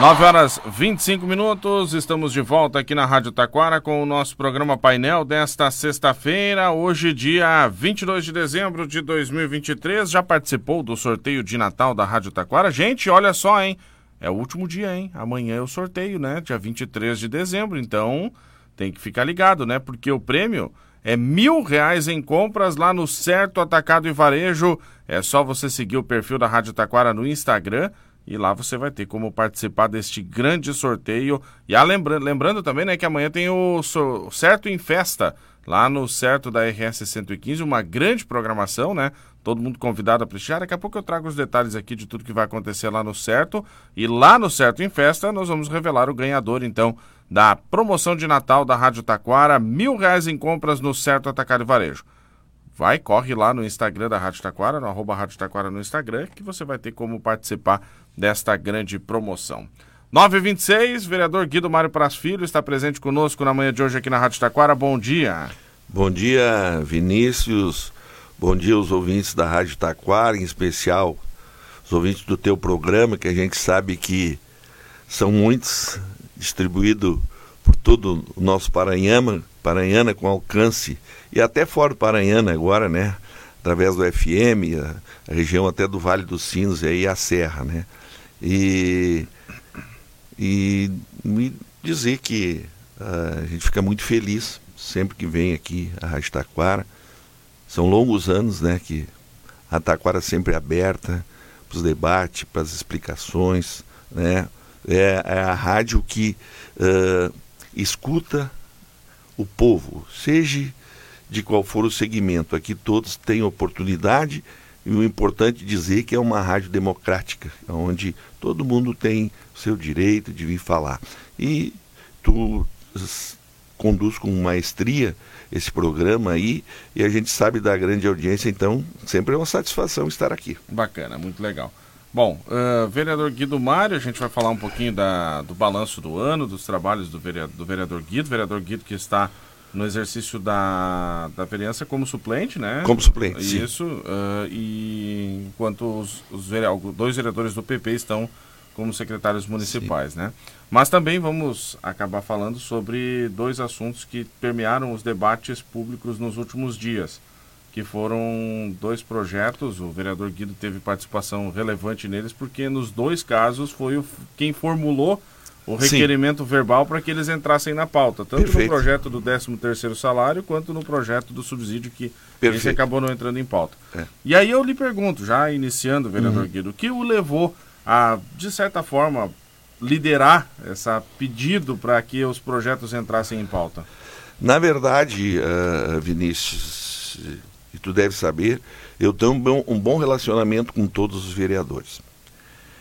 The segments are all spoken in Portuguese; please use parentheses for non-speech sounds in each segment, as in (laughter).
9 horas 25 minutos, estamos de volta aqui na Rádio Taquara com o nosso programa painel desta sexta-feira, hoje, dia 22 de dezembro de 2023. Já participou do sorteio de Natal da Rádio Taquara? Gente, olha só, hein? É o último dia, hein? Amanhã é o sorteio, né? Dia 23 de dezembro, então tem que ficar ligado, né? Porque o prêmio é mil reais em compras lá no Certo Atacado e Varejo. É só você seguir o perfil da Rádio Taquara no Instagram e lá você vai ter como participar deste grande sorteio. E ah, lembra, lembrando também né, que amanhã tem o Certo em Festa, lá no Certo da RS 115, uma grande programação, né? Todo mundo convidado a prestigiar. Daqui a pouco eu trago os detalhes aqui de tudo que vai acontecer lá no Certo. E lá no Certo em Festa nós vamos revelar o ganhador, então, da promoção de Natal da Rádio Taquara. Mil reais em compras no Certo Atacado e Varejo vai, corre lá no Instagram da Rádio Taquara, no arroba Rádio Taquara no Instagram, que você vai ter como participar desta grande promoção. 926, vereador Guido Mário Pras Filho está presente conosco na manhã de hoje aqui na Rádio Taquara. Bom dia. Bom dia, Vinícius. Bom dia aos ouvintes da Rádio Taquara, em especial os ouvintes do teu programa, que a gente sabe que são muitos, distribuído todo o nosso Paranhama, Paranhana com alcance e até fora do Paranhana agora, né? Através do FM, a, a região até do Vale dos Sinos e aí a Serra, né? E, e me dizer que uh, a gente fica muito feliz sempre que vem aqui a Rádio Taquara. São longos anos, né? Que a Taquara sempre é aberta para os debates, para as explicações, né? É, é, a rádio que uh, escuta o povo, seja de qual for o segmento. Aqui todos têm oportunidade e o importante dizer que é uma rádio democrática, onde todo mundo tem o seu direito de vir falar. E tu conduz com maestria esse programa aí e a gente sabe da grande audiência, então sempre é uma satisfação estar aqui. Bacana, muito legal. Bom, uh, vereador Guido Mário, a gente vai falar um pouquinho da, do balanço do ano, dos trabalhos do vereador, do vereador Guido, vereador Guido que está no exercício da, da vereança como suplente, né? Como suplente, Isso, uh, e enquanto os, os dois vereadores do PP estão como secretários municipais, sim. né? Mas também vamos acabar falando sobre dois assuntos que permearam os debates públicos nos últimos dias, que foram dois projetos, o vereador Guido teve participação relevante neles, porque nos dois casos foi o, quem formulou o requerimento Sim. verbal para que eles entrassem na pauta, tanto Perfeito. no projeto do 13º salário quanto no projeto do subsídio que Perfeito. esse acabou não entrando em pauta. É. E aí eu lhe pergunto, já iniciando, vereador uhum. Guido, o que o levou a, de certa forma, liderar esse pedido para que os projetos entrassem em pauta? Na verdade, uh, Vinícius, e tu deve saber, eu tenho um bom, relacionamento com todos os vereadores.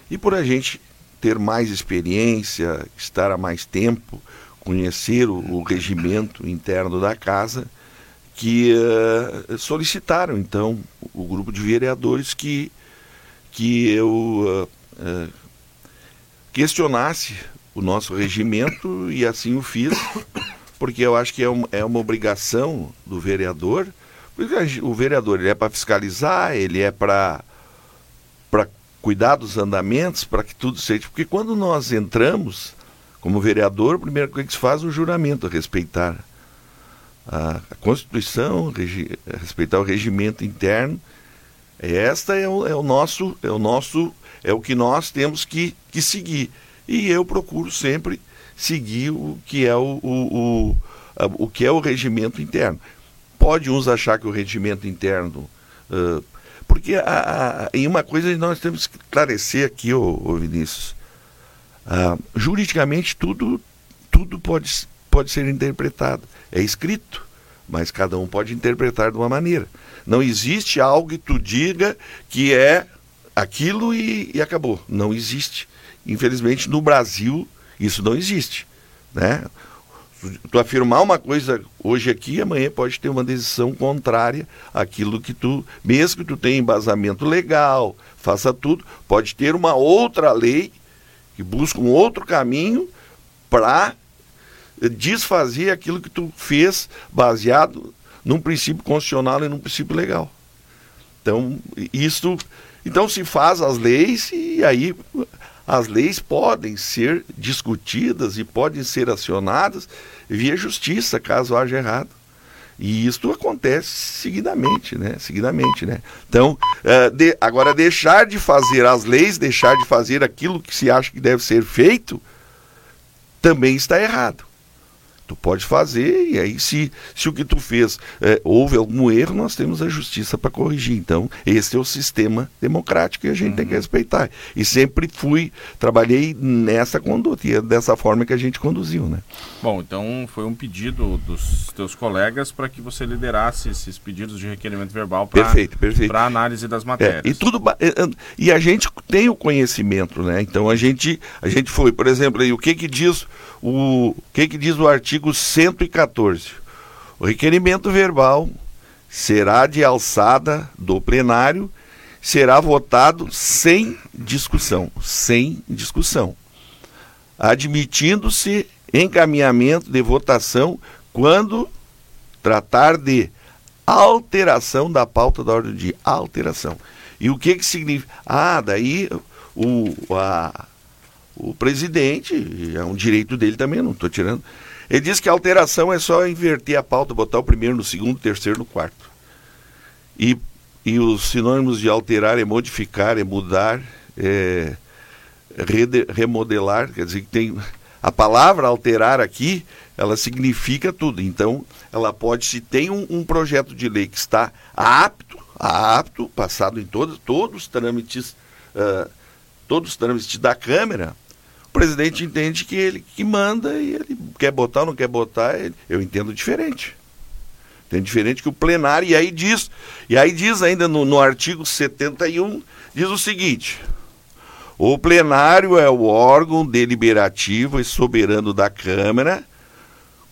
E por a gente ter mais experiência, estar há mais tempo, conhecer o, o regimento interno da casa, que uh, solicitaram então o grupo de vereadores que, que eu uh, uh, questionasse o nosso regimento e assim o fiz, porque eu acho que é, um, é uma obrigação do vereador, o vereador ele é para fiscalizar, ele é para cuidar dos andamentos para que tudo seja. Porque quando nós entramos como vereador, a primeira coisa que se faz é o juramento, respeitar a, Constituição, regi, respeitar o regimento interno. Esta é o, é o, nosso, é o nosso, é o que nós temos que, que seguir. E eu procuro sempre seguir o que é o, o, o, o que é o regimento interno. Pode uns achar que o regimento interno uh, porque a, a, em uma coisa nós temos que esclarecer aqui, ô, ô Vinícius. Ah, juridicamente tudo, tudo pode, pode ser interpretado. É escrito, mas cada um pode interpretar de uma maneira. Não existe algo que tu diga que é aquilo e, e acabou. Não existe. Infelizmente no Brasil isso não existe. Né? Tu afirmar uma coisa hoje aqui, amanhã pode ter uma decisão contrária àquilo que tu, mesmo que tu tenha embasamento legal, faça tudo, pode ter uma outra lei que busca um outro caminho para desfazer aquilo que tu fez baseado num princípio constitucional e num princípio legal. Então, isso, então se faz as leis e aí as leis podem ser discutidas e podem ser acionadas via justiça, caso haja errado. E isso acontece seguidamente, né? Seguidamente, né? Então, uh, de, agora deixar de fazer as leis, deixar de fazer aquilo que se acha que deve ser feito, também está errado. Tu pode fazer, e aí se, se o que tu fez é, houve algum erro, nós temos a justiça para corrigir. Então, esse é o sistema democrático e a gente uhum. tem que uhum. respeitar. E sempre fui, trabalhei nessa conduta, e é dessa forma que a gente conduziu, né? Bom, então foi um pedido dos teus colegas para que você liderasse esses pedidos de requerimento verbal para análise das matérias. É, e tudo é, é, e a gente tem o conhecimento, né? Então a gente a gente foi, por exemplo, aí, o que que diz o, que que diz o artigo 114? O requerimento verbal será de alçada do plenário, será votado sem discussão, sem discussão, admitindo-se encaminhamento de votação quando tratar de alteração da pauta da ordem dia. Alteração. E o que, que significa? Ah, daí o, a, o presidente, é um direito dele também, não estou tirando. Ele diz que a alteração é só inverter a pauta, botar o primeiro no segundo, o terceiro no quarto. E, e os sinônimos de alterar é modificar, é mudar, é remodelar, quer dizer que tem a palavra alterar aqui, ela significa tudo. Então, ela pode, se tem um, um projeto de lei que está apto, apto, passado em todos, todos os trâmites, uh, todos os trâmites da Câmara, presidente entende que ele que manda e ele quer botar ou não quer botar, ele, eu entendo diferente. Entendo diferente que o plenário, e aí diz, e aí diz ainda no, no artigo 71, diz o seguinte, o plenário é o órgão deliberativo e soberano da Câmara,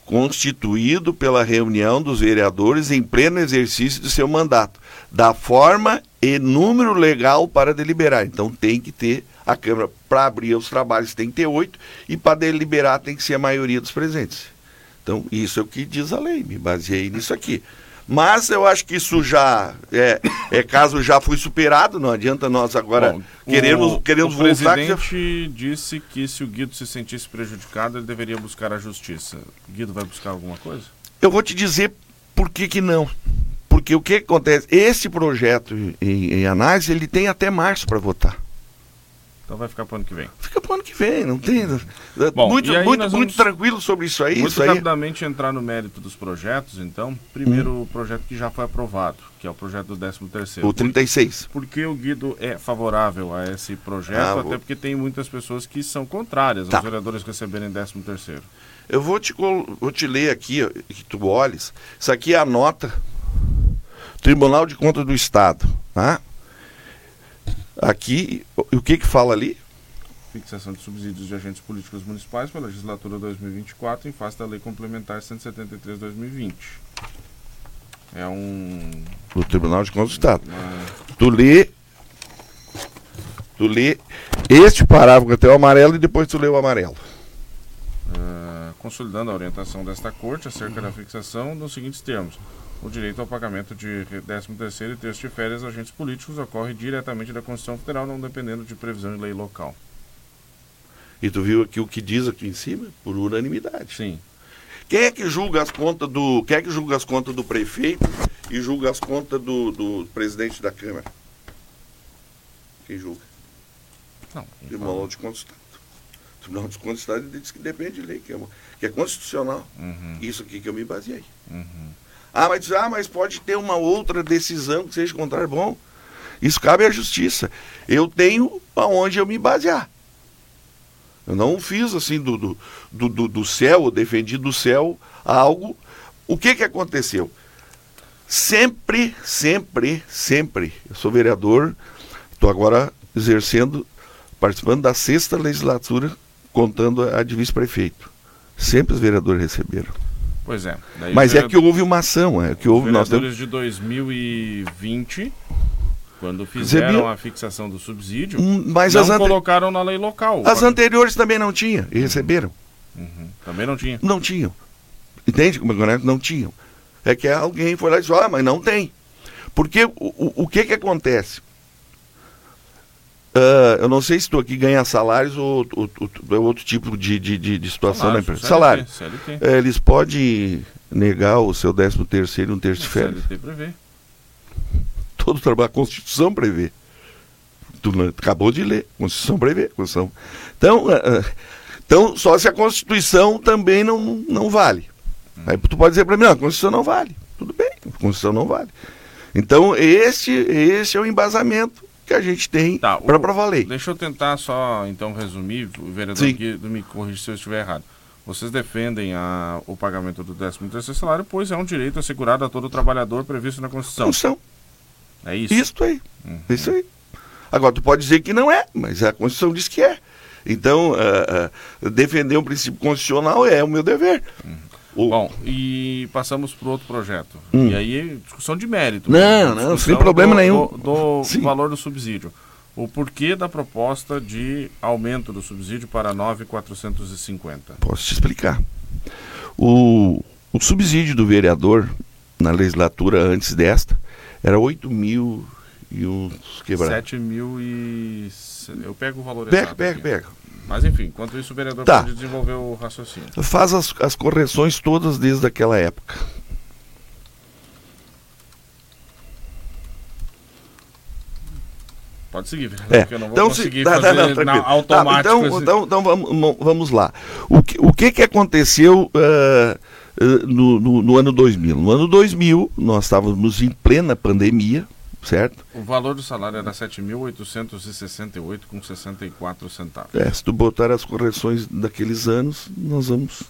constituído pela reunião dos vereadores em pleno exercício de seu mandato, da forma e número legal para deliberar. Então tem que ter a Câmara para abrir os trabalhos tem que ter oito e para deliberar tem que ser a maioria dos presentes. Então isso é o que diz a lei. Me baseei nisso aqui. Mas eu acho que isso já é, é caso já foi superado, não adianta nós agora Bom, queremos, o, queremos o voltar. O presidente já... disse que se o Guido se sentisse prejudicado, ele deveria buscar a justiça. Guido vai buscar alguma coisa? Eu vou te dizer por que, que não. Porque o que acontece? Esse projeto em, em análise, ele tem até março para votar. Então vai ficar para o ano que vem. Fica para o ano que vem, não tem. Bom, muito, muito, muito tranquilo sobre isso aí. Muito isso rapidamente aí. entrar no mérito dos projetos, então. Primeiro hum. o projeto que já foi aprovado, que é o projeto do 13 terceiro. O 36. Por que o Guido é favorável a esse projeto? Ah, Até vou... porque tem muitas pessoas que são contrárias tá. aos vereadores receberem 13 terceiro. Eu vou te, vou te ler aqui, que tu olhes. Isso aqui é a nota Tribunal de Contas do Estado, tá? Aqui, o que que fala ali? Fixação de subsídios de agentes políticos municipais pela legislatura 2024 em face da Lei Complementar 173-2020. É um. O Tribunal de Contas do Estado. Uma... Tu lê. Tu lê este parágrafo até o amarelo e depois tu lê o amarelo. Uh, consolidando a orientação desta Corte acerca da fixação nos seguintes termos o direito ao pagamento de 13º e terço de férias aos agentes políticos ocorre diretamente da Constituição Federal, não dependendo de previsão de lei local. E tu viu aqui o que diz aqui em cima? Por unanimidade. Sim. Quem é que julga as contas do. Quem é que julga as contas do prefeito e julga as contas do, do presidente da Câmara? Quem julga? Não. Tribunal de Contas do Estado. O Tribunal de Contas diz que depende de lei, que é, que é constitucional. Uhum. Isso aqui que eu me baseei. Uhum. Ah, mas, ah, mas pode ter uma outra decisão que seja contrária. Bom, isso cabe à justiça. Eu tenho aonde eu me basear. Eu não fiz assim do, do, do, do céu, defendi do céu algo. O que, que aconteceu? Sempre, sempre, sempre. Eu sou vereador, estou agora exercendo, participando da sexta legislatura, contando a de vice-prefeito. Sempre os vereadores receberam. Pois é. Mas é que houve uma ação, é que houve. Nós de 2020, quando fizeram a fixação do subsídio, hum, mas não ante... colocaram na lei local. As anteriores também não tinham e receberam. Uhum. Também não tinha. Não tinham. Entende como é que não tinham? É que alguém foi lá e disse, ah, mas não tem. Porque o, o, o que que acontece? Uh, eu não sei se tu aqui ganha salários ou, ou, ou, ou outro tipo de, de, de, de situação na empresa. Salário. CLT. É, eles podem negar o seu 13 terceiro e um terço de férias. CLT prevê. Todo trabalho, a Constituição prevê. Tu acabou de ler, Constituição prevê. Constituição. Então, uh, então, só se a Constituição também não, não vale. Hum. Aí tu pode dizer para mim, não, a Constituição não vale. Tudo bem, a Constituição não vale. Então, esse, esse é o embasamento que a gente tem tá, para lei. Deixa eu tentar só, então, resumir, o vereador aqui me corrija se eu estiver errado. Vocês defendem a, o pagamento do 13º salário, pois é um direito assegurado a todo trabalhador previsto na Constituição. Constituição. É isso? Isso aí. Uhum. Isso aí. Agora, tu pode dizer que não é, mas a Constituição diz que é. Então, uh, uh, defender um princípio constitucional é o meu dever. Uhum. O... Bom, e passamos para outro projeto. Hum. E aí, discussão de mérito. Não, não, sem problema do, nenhum. Do, (laughs) do valor do subsídio. O porquê da proposta de aumento do subsídio para 9,450? Posso te explicar. O, o subsídio do vereador na legislatura antes desta era 8 mil e uns quebrados. 7 mil e. Eu pego o valor pega. Pega, pega, pega. Mas enfim, enquanto isso o vereador tá. pode desenvolver o raciocínio. Faz as, as correções todas desde aquela época. Pode seguir, é. porque eu não vou então, conseguir se, tá, fazer não, não, na, automático. Tá, então, então, então, vamos, vamos lá. O que, o que, que aconteceu uh, uh, no, no, no ano 2000? No ano 2000, nós estávamos em plena pandemia, certo? O valor do salário era 7.868 com 64 centavos. É, se tu botar as correções daqueles anos, nós vamos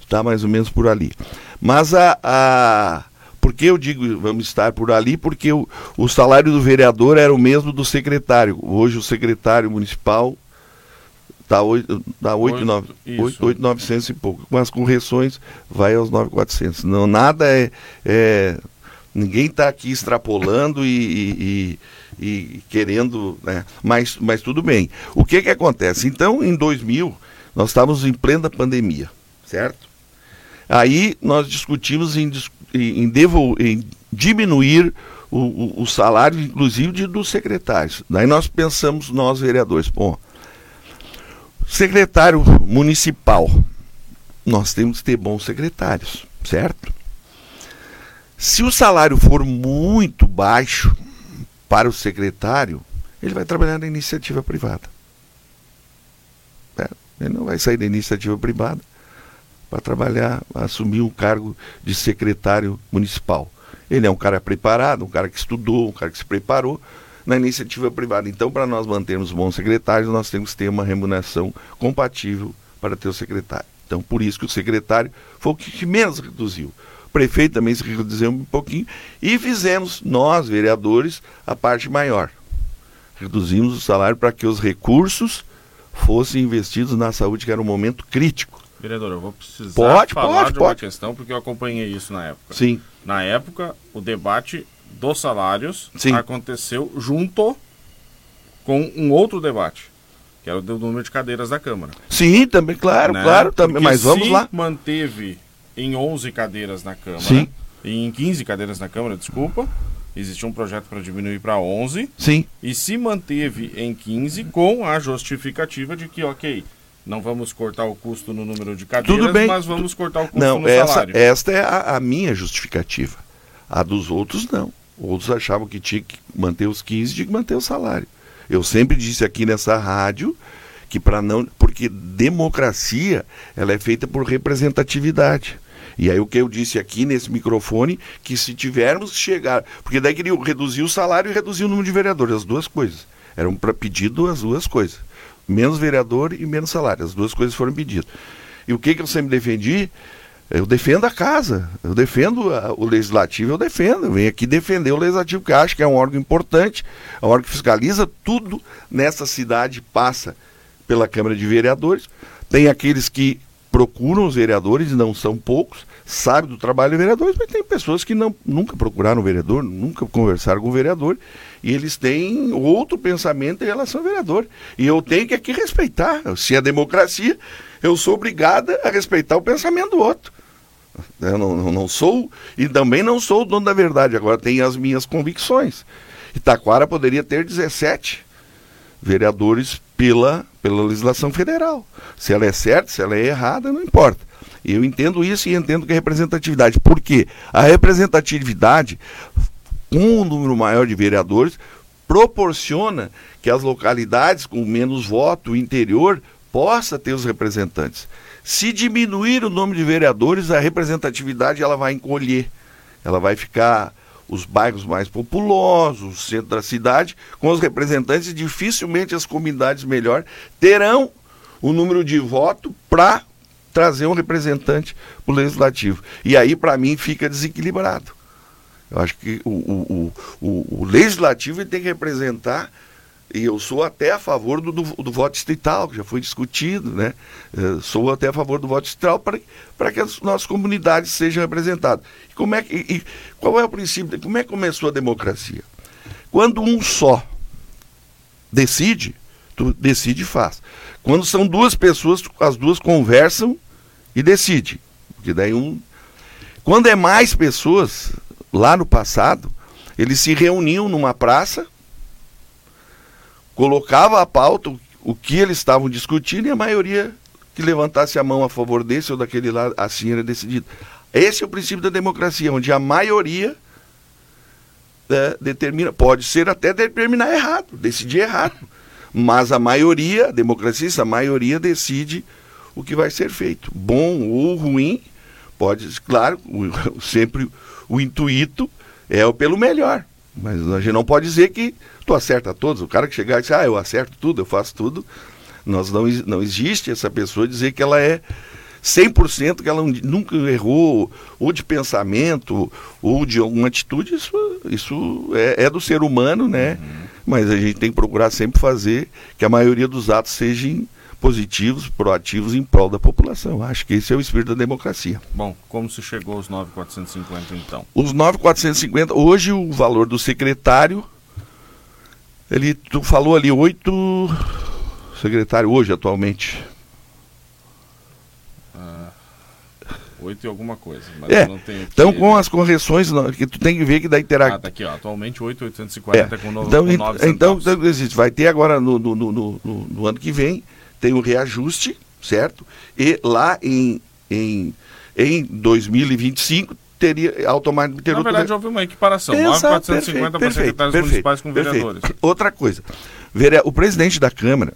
estar mais ou menos por ali. Mas a, a por que eu digo vamos estar por ali? Porque o, o salário do vereador era o mesmo do secretário. Hoje o secretário municipal está 8,900 e pouco. Com as correções vai aos 9,400. Não, nada é, é Ninguém está aqui extrapolando e, e, e, querendo, né? mas, mas tudo bem. O que que acontece? Então, em 2000, nós estávamos em plena pandemia, certo? Aí nós discutimos em, em, devol, em diminuir o, o, o, salário, inclusive, de, dos secretários. Daí nós pensamos, nós vereadores, bom, secretário municipal, nós temos que ter bons secretários, certo? Se o salário for muito baixo para o secretário, ele vai trabalhar na iniciativa privada. É, ele não vai sair da iniciativa privada para trabalhar, assumir um cargo de secretário municipal. Ele é um cara preparado, um cara que estudou, um cara que se preparou na iniciativa privada. Então, para nós mantermos bons secretários, nós temos que ter uma remuneração compatível para ter o secretário. Então, por isso que o secretário foi o que menos reduziu prefeito também se reduziu um pouquinho, e fizemos, nós, vereadores, a parte maior. Reduzimos o salário para que os recursos fossem investidos na saúde, que era um momento crítico. Vereador, eu vou precisar pode, falar pode, de uma pode. questão, porque eu acompanhei isso na época. Sim. Na época, o debate dos salários Sim. aconteceu junto com um outro debate, que era o do número de cadeiras da Câmara. Sim, também, claro, né? claro, também, mas vamos lá. manteve em 11 cadeiras na Câmara. Sim. Em 15 cadeiras na Câmara, desculpa. Existia um projeto para diminuir para 11. Sim. E se manteve em 15 com a justificativa de que, ok, não vamos cortar o custo no número de cadeiras, mas vamos cortar o custo não, no essa, salário. Esta é a, a, minha justificativa. A dos outros, não. Outros achavam que tinha que manter os 15, tinha que manter o salário. Eu sempre disse aqui nessa rádio que para não. Porque democracia ela é feita por representatividade. E aí o que eu disse aqui nesse microfone, que se tivermos que chegar. Porque daí queria reduzir o salário e reduzir o número de vereadores, as duas coisas. Eram para pedido as duas coisas. Menos vereador e menos salário. As duas coisas foram pedidas. E o que, que eu sempre defendi? Eu defendo a casa, eu defendo a, o legislativo, eu defendo. Eu venho aqui defender o legislativo, que acho que é um órgão importante, é um órgão que fiscaliza tudo nessa cidade, passa pela Câmara de Vereadores. Tem aqueles que procuram os vereadores, não são poucos, sabem do trabalho dos vereadores, mas tem pessoas que não, nunca procuraram o vereador, nunca conversaram com o vereador, e eles têm outro pensamento em relação ao vereador. E eu tenho que aqui respeitar. Se é democracia, eu sou obrigada a respeitar o pensamento do outro. Eu não, não, não sou, e também não sou o dono da verdade, agora tenho as minhas convicções. Itaquara poderia ter 17 vereadores pela, pela legislação federal. Se ela é certa, se ela é errada, não importa. Eu entendo isso e entendo que é representatividade. Por quê? A representatividade, com um número maior de vereadores, proporciona que as localidades com menos voto, o interior, possa ter os representantes. Se diminuir o número de vereadores, a representatividade ela vai encolher. Ela vai ficar os bairros mais populosos, o centro da cidade, com os representantes, dificilmente as comunidades melhor terão o número de voto para trazer um representante para o legislativo. E aí, para mim, fica desequilibrado. Eu acho que o, o, o, o legislativo tem que representar e eu sou até a favor do, do, do, voto distrital, que já foi discutido, né? Eu sou até a favor do voto distrital para que as nossas comunidades sejam representadas. E como é que, e, qual é o princípio? Como é que começou a democracia? Quando um só decide, tu decide e faz. Quando são duas pessoas, as duas conversam e decidem. Porque daí um. Quando é mais pessoas, lá no passado, eles se reuniam numa praça colocava a pauta, o que eles estavam discutindo, e a maioria que levantasse a mão a favor desse ou daquele lado, assim era decidido. Esse é o princípio da democracia, onde a maioria é, determina, pode ser até determinar errado, decidir errado, mas a maioria, a democracia, a maioria decide o que vai ser feito, bom ou ruim, pode, claro, (laughs) sempre o intuito é o pelo melhor, mas a gente não pode dizer que tu acerta todos. O cara que chegar e dizer, ah, eu acerto tudo, eu faço tudo. Nós não, não existe essa pessoa dizer que ela é 100% que ela nunca errou, ou de pensamento, ou de alguma atitude, isso, isso é, é do ser humano, né? Uhum. Mas a gente tem que procurar sempre fazer que a maioria dos atos sejam positivos, proativos em prol da população. Acho que esse é o espírito da democracia. Bom, como se chegou aos 9,450 então? Os 9,450, hoje o valor do secretário ele, tu falou ali oito secretário hoje, atualmente. Ah, oito e alguma coisa. é, então com as correções, que tu tem que ver que da interação. Ah, tá aqui, ó. Atualmente 8,840 é. com, no, então, com então, então, existe. Vai ter agora no, no, no, no ano que vem, tem o reajuste, certo? E lá em, em, em 2025 teria automaticamente Na verdade, houve uma equiparação. 9,450 para secretários perfeito, municipais com vereadores. Perfeito. Outra coisa, o presidente da Câmara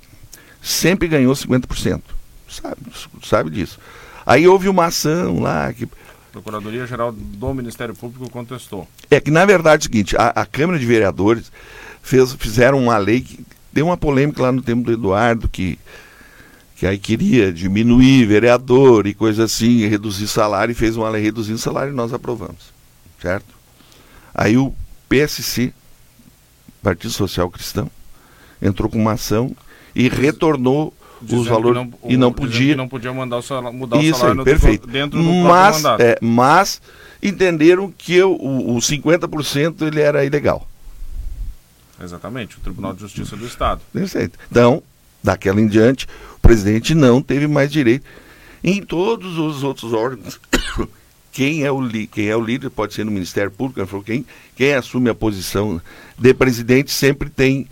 sempre ganhou 50%. Sabe, sabe disso. Aí houve uma ação lá que. Procuradoria-Geral do Ministério Público contestou. É que, na verdade, é o seguinte, a, a Câmara de Vereadores fez, fizeram uma lei que deu uma polêmica lá no tempo do Eduardo, que que aí queria diminuir vereador e coisa assim, reduzir salário, e fez uma lei reduzindo salário e nós aprovamos. Certo? Aí o PSC, Partido Social Cristão, entrou com uma ação e retornou Dizendo os valores não, e não podia não podia mandar o salário, mudar isso o salário aí, perfeito. dentro do mas, mandato. É, mas entenderam que o, o 50% ele era ilegal. Exatamente, o Tribunal de Justiça do Estado. Perfeito. Então, daquela em diante, o presidente não teve mais direito. Em todos os outros órgãos, (coughs) quem é o, quem é o líder pode ser no Ministério Público, quem, quem assume a posição de presidente sempre tem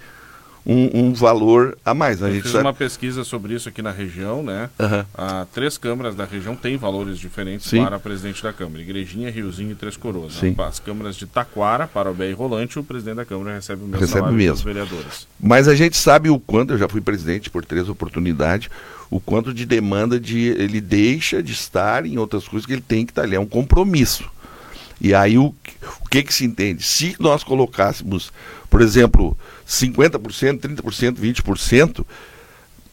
um, um, valor a mais. Né? A gente fiz sabe... uma pesquisa sobre isso aqui na região, né? Uhum. Ah, três câmaras da região têm valores diferentes Sim. para presidente da Câmara. Igrejinha, Riozinho e Três Coroas. Sim. As câmaras de Taquara, para o Bé e Rolante, o presidente da Câmara recebe o mesmo recebe mesmo. vereadores. Mas a gente sabe o quanto, eu já fui presidente por três oportunidades, o quanto de demanda de ele deixa de estar em outras coisas que ele tem que estar ali. É um compromisso. E aí o, o que, que se entende? Se nós colocássemos, por exemplo, 50%, 30%, 20%,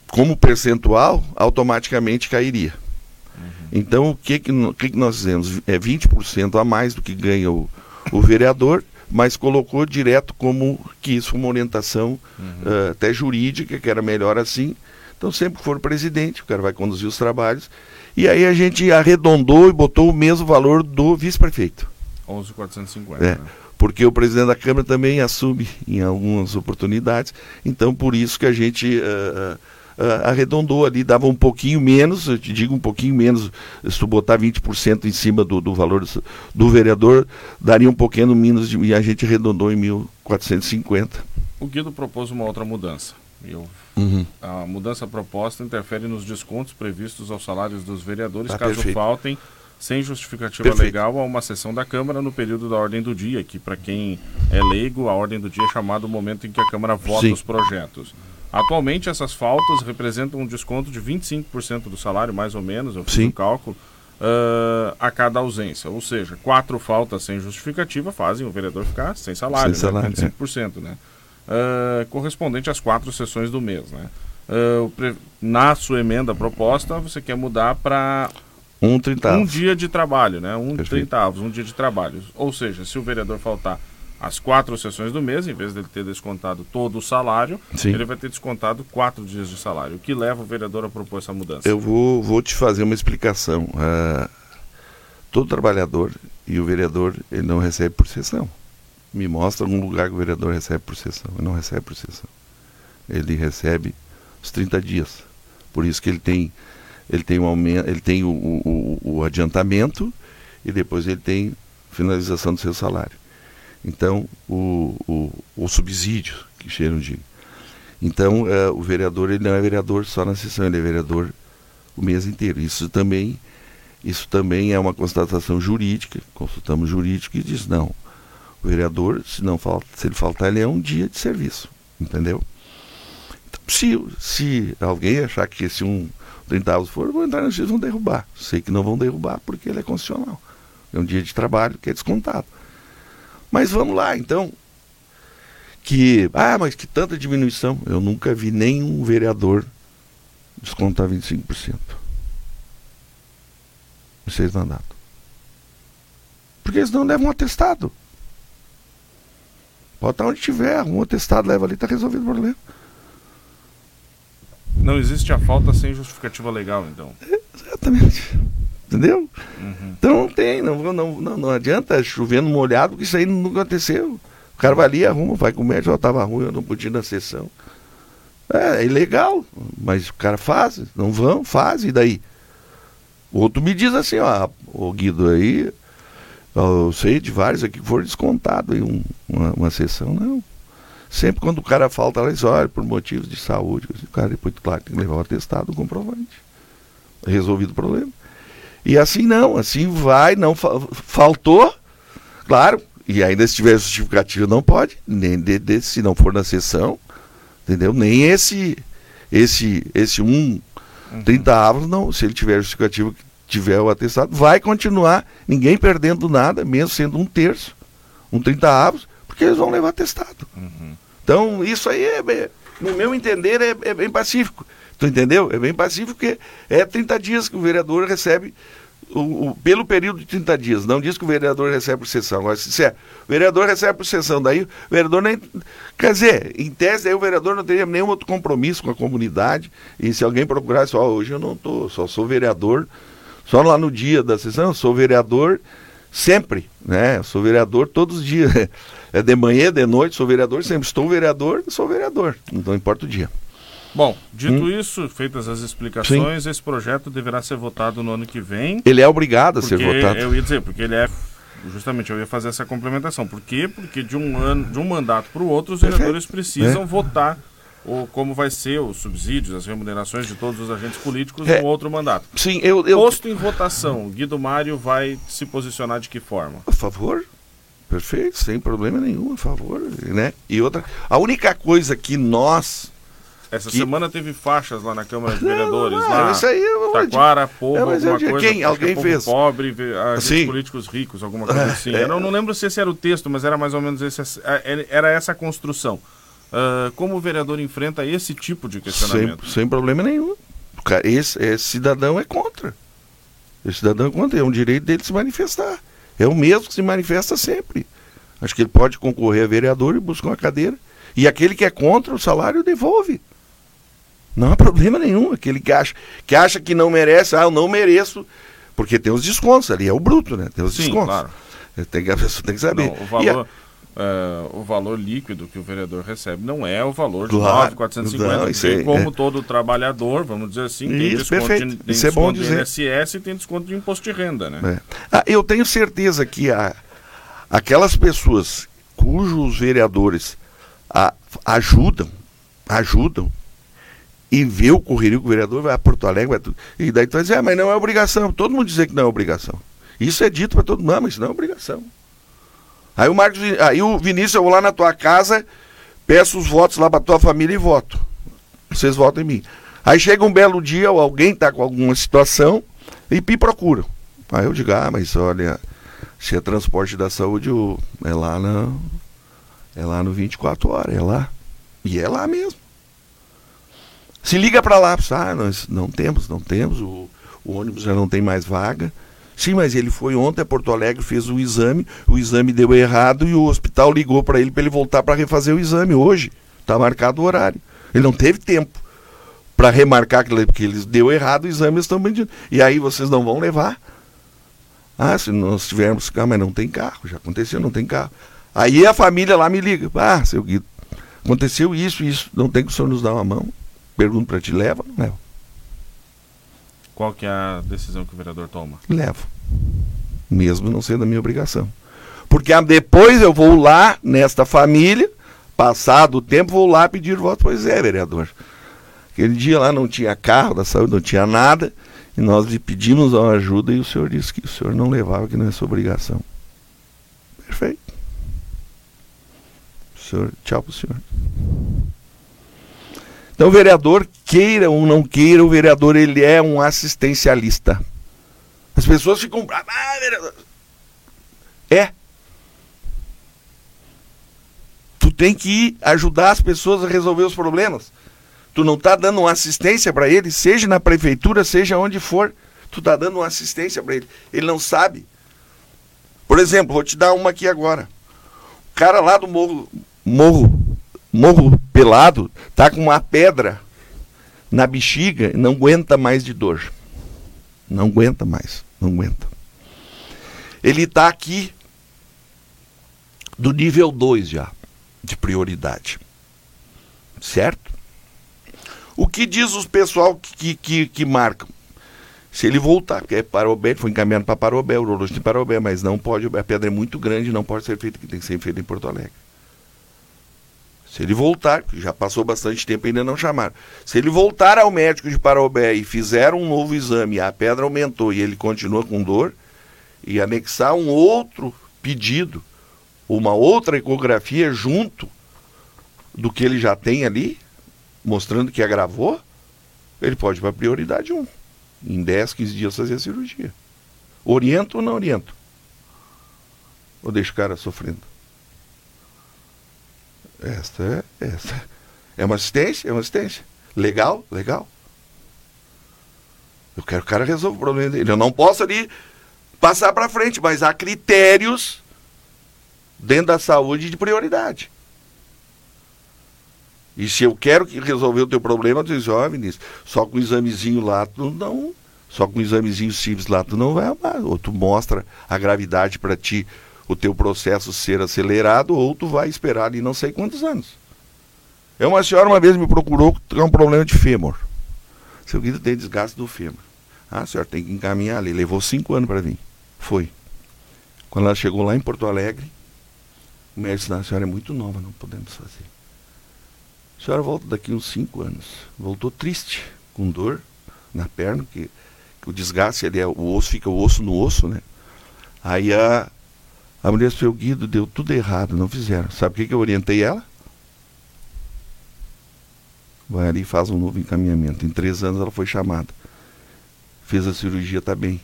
como percentual, automaticamente cairia. Uhum. Então, o que, que, o que, que nós fizemos? É 20% a mais do que ganha o, o vereador, mas colocou direto como que isso foi uma orientação uhum. uh, até jurídica, que era melhor assim. Então, sempre que for presidente, o cara vai conduzir os trabalhos. E aí a gente arredondou e botou o mesmo valor do vice-prefeito. 11,450. É. Né? porque o presidente da Câmara também assume em algumas oportunidades. Então, por isso que a gente uh, uh, arredondou ali, dava um pouquinho menos, eu te digo um pouquinho menos, se tu botar 20% em cima do, do valor do, do, vereador, daria um pouquinho menos de, e a gente arredondou em 1.450. O Guido propôs uma outra mudança. Eu, uhum. A mudança proposta interfere nos descontos previstos aos salários dos vereadores tá, caso perfeito. faltem sem justificativa perfeito. legal a uma sessão da Câmara no período da ordem do dia, que para quem é leigo, a ordem do dia é chamado o momento em que a Câmara vota Sim. os projetos. Atualmente, essas faltas representam um desconto de 25% do salário, mais ou menos, eu fiz o um cálculo, uh, a cada ausência. Ou seja, quatro faltas sem justificativa fazem o vereador ficar sem salário, sem salário né? 25%, é. né? Uh, correspondente às quatro sessões do mês, né? Uh, na sua emenda proposta, você quer mudar para um, um dia de trabalho, né? Um trinta um dia de trabalho. Ou seja, se o vereador faltar as quatro sessões do mês, em vez de ele ter descontado todo o salário, Sim. ele vai ter descontado quatro dias de salário. O que leva o vereador a propor essa mudança? Eu vou, vou te fazer uma explicação. Uh, todo trabalhador e o vereador, ele não recebe por sessão. Me mostra algum lugar que o vereador recebe por sessão. Ele não recebe por sessão. Ele recebe os 30 dias. Por isso que ele tem, ele tem, um aumento, ele tem o, o, o adiantamento e depois ele tem finalização do seu salário. Então, o, o, o subsídio, que cheiram de. Então, é, o vereador ele não é vereador só na sessão, ele é vereador o mês inteiro. Isso também, isso também é uma constatação jurídica, consultamos jurídico e diz, não, o vereador, se, não falta, se ele faltar, ele é um dia de serviço, entendeu? Então, se, se alguém achar que esse um 30 for, vão entrar na justiça vão derrubar. Sei que não vão derrubar porque ele é constitucional. É um dia de trabalho que é descontado. Mas vamos lá, então. Que, ah, mas que tanta diminuição. Eu nunca vi nenhum vereador descontar 25%. Em seis mandatos. Porque eles não levam um atestado. Pode estar onde tiver, um atestado leva ali, está resolvido o problema. Não existe a falta sem justificativa legal, então. exatamente. Entendeu? Uhum. Então não tem, não, não, não, não adianta chovendo molhado, porque isso aí não aconteceu. O cara vai ali, arruma, vai com o médico, estava ruim, eu não podia ir na sessão. É, é ilegal, mas o cara faz, não vão, faz, e daí? O outro me diz assim, ó, o Guido aí, eu sei de vários aqui que foram descontados em um, uma, uma sessão, não. Sempre quando o cara falta, ela diz, olha, por motivos de saúde, o cara depois, claro, tem que levar o atestado, o comprovante. Resolvido o problema. E assim não, assim vai, não fa faltou, claro, e ainda se tiver justificativo não pode, nem de, de, se não for na sessão, entendeu? Nem esse esse esse um uhum. 30 avos não, se ele tiver justificativo, tiver o atestado, vai continuar, ninguém perdendo nada, mesmo sendo um terço, um 30 avos, porque eles vão levar atestado. Uhum. Então, isso aí é, no meu entender é, é bem pacífico. Tu entendeu? É bem pacífico porque é 30 dias que o vereador recebe o, o, pelo período de 30 dias. Não diz que o vereador recebe por sessão. Agora, se é, o vereador recebe por sessão, daí o vereador nem. Quer dizer, em tese, aí o vereador não teria nenhum outro compromisso com a comunidade. E se alguém procurasse, ó, hoje eu não estou, só sou vereador, só lá no dia da sessão, eu sou vereador sempre, né? Eu sou vereador todos os dias. (laughs) É de manhã, de noite, sou vereador, sempre estou vereador, sou vereador. Não importa o dia. Bom, dito hum. isso, feitas as explicações, Sim. esse projeto deverá ser votado no ano que vem. Ele é obrigado a ser votado. Eu ia dizer, porque ele é. Justamente, eu ia fazer essa complementação. Por quê? Porque de um, ano, de um mandato para o outro, os vereadores precisam é. votar o, como vai ser os subsídios, as remunerações de todos os agentes políticos é. no outro mandato. Sim, eu, eu... Posto em votação, Guido Mário vai se posicionar de que forma? A favor. Perfeito, sem problema nenhum, a favor, né? E outra, a única coisa que nós essa que... semana teve faixas lá na Câmara de Vereadores, não, não, lá. Isso aí eu Taquara, povo, é, alguma coisa. Quem? Alguém fez? Pobre, assim, políticos ricos, alguma coisa (laughs) assim. É, eu não, não, lembro se esse era o texto, mas era mais ou menos esse, é, era essa construção. Uh, como o vereador enfrenta esse tipo de questionamento? Sem, sem problema nenhum. Esse, esse cidadão é contra. Esse cidadão é contra. É um direito dele se manifestar. É o mesmo que se manifesta sempre. Acho que ele pode concorrer a vereador e buscar uma cadeira. E aquele que é contra o salário devolve. Não há problema nenhum. Aquele que acha que, acha que não merece, ah, eu não mereço, porque tem os descontos ali, é o bruto, né? Tem os Sim, descontos. Claro. Tem, a pessoa tem que saber. Não, o valor. Uh, o valor líquido que o vereador recebe não é o valor de claro, 9,450, não, porque aí, como é. todo trabalhador, vamos dizer assim, tem isso, desconto, perfeito. de, tem isso é bom dizer. INSS e tem desconto de imposto de renda, né? É. Ah, eu tenho certeza que a, aquelas pessoas cujos vereadores a, ajudam ajudam e vê o correrio que o vereador vai a Porto Alegre, vai tudo. e daí tu vai dizer, ah, mas não é obrigação. Todo mundo dizer que não é obrigação. Isso é dito para todo mundo, não, mas isso não é obrigação. Aí o Marcos, aí o Vinícius, eu vou lá na tua casa, peço os votos lá para tua família e voto. Vocês votam em mim. Aí chega um belo dia, alguém está com alguma situação e me procuram. Aí eu digo, ah, mas olha, se é transporte da saúde, é lá no, é lá no 24 horas, é lá. E é lá mesmo. Se liga para lá, ah, nós não temos, não temos, o, o ônibus já não tem mais vaga. Sim, mas ele foi ontem a Porto Alegre, fez o exame, o exame deu errado e o hospital ligou para ele para ele voltar para refazer o exame hoje. Está marcado o horário. Ele não teve tempo para remarcar porque eles deu errado o exame, eles estão pedindo. E aí vocês não vão levar? Ah, se nós tivermos carro, mas não tem carro, já aconteceu, não tem carro. Aí a família lá me liga, ah, seu Guido, aconteceu isso, isso, não tem que o senhor nos dar uma mão? Pergunto para ti, leva não leva? Qual que é a decisão que o vereador toma? Levo. Mesmo não sendo a minha obrigação. Porque depois eu vou lá nesta família, passado o tempo, vou lá pedir voto. Pois é, vereador. Aquele dia lá não tinha carro da saúde, não tinha nada. E nós lhe pedimos uma ajuda e o senhor disse que o senhor não levava, que não é sua obrigação. Perfeito. Senhor, tchau para o senhor. Então, o vereador, queira ou não queira, o vereador ele é um assistencialista. As pessoas ficam Ah, vereador. É. Tu tem que ajudar as pessoas a resolver os problemas. Tu não está dando uma assistência para ele, seja na prefeitura, seja onde for. Tu está dando uma assistência para ele. Ele não sabe. Por exemplo, vou te dar uma aqui agora. O cara lá do morro, morro, morro pelado, tá com uma pedra na bexiga e não aguenta mais de dor. Não aguenta mais, não aguenta. Ele está aqui do nível 2 já, de prioridade. Certo? O que diz os pessoal que, que, que marcam? Se ele voltar, porque é Parobé, foi encaminhado para Parobé, o urologista de Parobé, mas não pode, a pedra é muito grande, não pode ser feita, que tem que ser feita em Porto Alegre. Se ele voltar, já passou bastante tempo ainda não chamaram. Se ele voltar ao médico de Parobé e fizer um novo exame, a pedra aumentou e ele continua com dor, e anexar um outro pedido, uma outra ecografia junto do que ele já tem ali, mostrando que agravou, ele pode ir para prioridade 1. Em 10, 15 dias fazer a cirurgia. Oriento ou não oriento? Ou deixa o cara sofrendo? Esta é, esta é uma assistência, é uma assistência. Legal, legal. Eu quero que o cara resolva o problema dele. Eu não posso ali passar para frente, mas há critérios dentro da saúde de prioridade. E se eu quero que resolver o teu problema, eu digo, ó, oh, Vinícius, só com o examezinho lá tu não. Só com o examezinho simples lá tu não vai amar. Ou tu mostra a gravidade para ti, o teu processo ser acelerado, ou tu vai esperar ali não sei quantos anos. É uma senhora uma vez me procurou com um problema de fêmur. Seu Guido tem desgaste do fêmur. Ah, a senhora tem que encaminhar ali. Levou cinco anos para vir. Foi. Quando ela chegou lá em Porto Alegre, o médico disse, a senhora é muito nova, não podemos fazer. A senhora volta daqui uns cinco anos. Voltou triste, com dor na perna, que, que o desgaste ali é o osso, fica o osso no osso, né? Aí a, a mulher disse, Guido, deu tudo errado, não fizeram. Sabe o que, que eu orientei ela? Vai ali e faz um novo encaminhamento. Em três anos ela foi chamada. Fez a cirurgia, tá bem.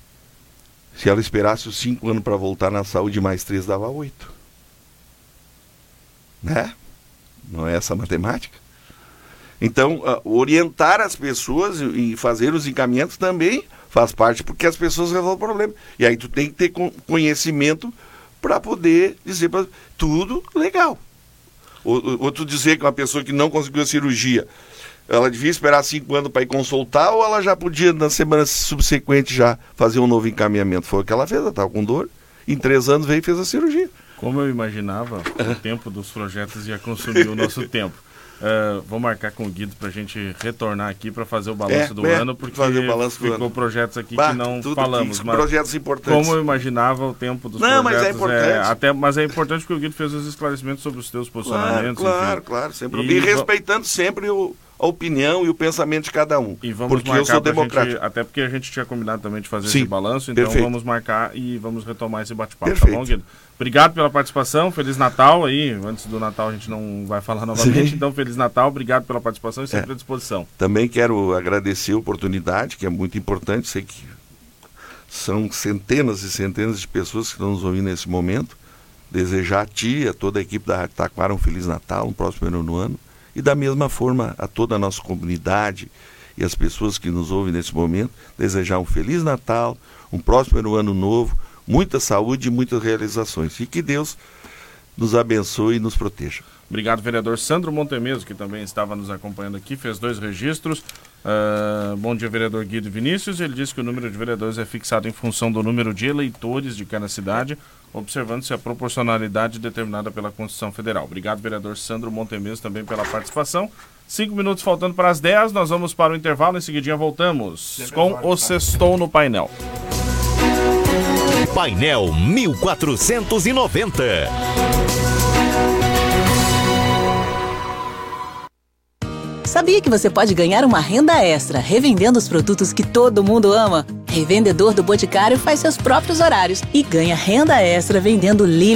Se ela esperasse os cinco anos para voltar na saúde, mais três dava oito. Né? Não é essa a matemática? Então, uh, orientar as pessoas e fazer os encaminhamentos também faz parte, porque as pessoas resolvem o problema. E aí tu tem que ter conhecimento para poder dizer pra, tudo legal. Ou, ou tu dizer que uma pessoa que não conseguiu a cirurgia, ela devia esperar cinco anos para ir consultar ou ela já podia, na semana subsequente, já fazer um novo encaminhamento? Foi o que ela fez, ela estava com dor. Em três anos veio e fez a cirurgia. Como eu imaginava, o (laughs) tempo dos projetos ia consumir o nosso tempo. Uh, vou marcar com o Guido para a gente retornar aqui para fazer o balanço É, do é, ano, porque fazer o balanço ficou ano. projetos aqui Bah, que não falamos. que- mas projetos importantes. como eu imaginava o tempo dos Não, mas é projetos. importante. até, mas é importante porque o Guido fez os esclarecimentos sobre os teus Claro, posicionamentos. claro, enfim. claro. Sempre. E E, respeitando sempre o- a opinião e o pensamento de cada um. E vamos porque eu sou democrático. gente- até porque a gente tinha combinado também de fazer Sim, esse balanço, então perfeito. vamos marcar e vamos retomar esse bate-papo, tá bom, Guido? Obrigado pela participação, Feliz Natal aí. Antes do Natal a gente não vai falar novamente, Sim. então Feliz Natal, obrigado pela participação e sempre É. à disposição. Também quero agradecer a oportunidade, que é muito importante. Sei que são centenas e centenas de pessoas que estão nos ouvindo nesse momento. Desejar a ti e a toda a equipe da Rádio Taquara um Feliz Natal, um próximo ano no ano. E da mesma forma a toda a nossa comunidade e as pessoas que nos ouvem nesse momento, desejar um Feliz Natal, um próximo ano novo, muita saúde e muitas realizações. E que Deus nos abençoe e nos proteja. Obrigado, vereador Sandro Montemeso, que também estava nos acompanhando aqui, fez dois registros. Ah, bom dia, vereador Guido Vinícius. Ele disse que o número de vereadores é fixado em função do número de eleitores de cada cidade, observando-se a proporcionalidade determinada pela Constituição Federal. Obrigado, vereador Sandro Montemeso, também pela participação. Cinco minutos faltando para as 10, nós vamos para o intervalo, em seguidinha voltamos com o Sextou no Painel. Painel 1490. Sabia que você pode ganhar uma renda extra revendendo os produtos que todo mundo ama? Revendedor do Boticário faz seus próprios horários e ganha renda extra vendendo Lili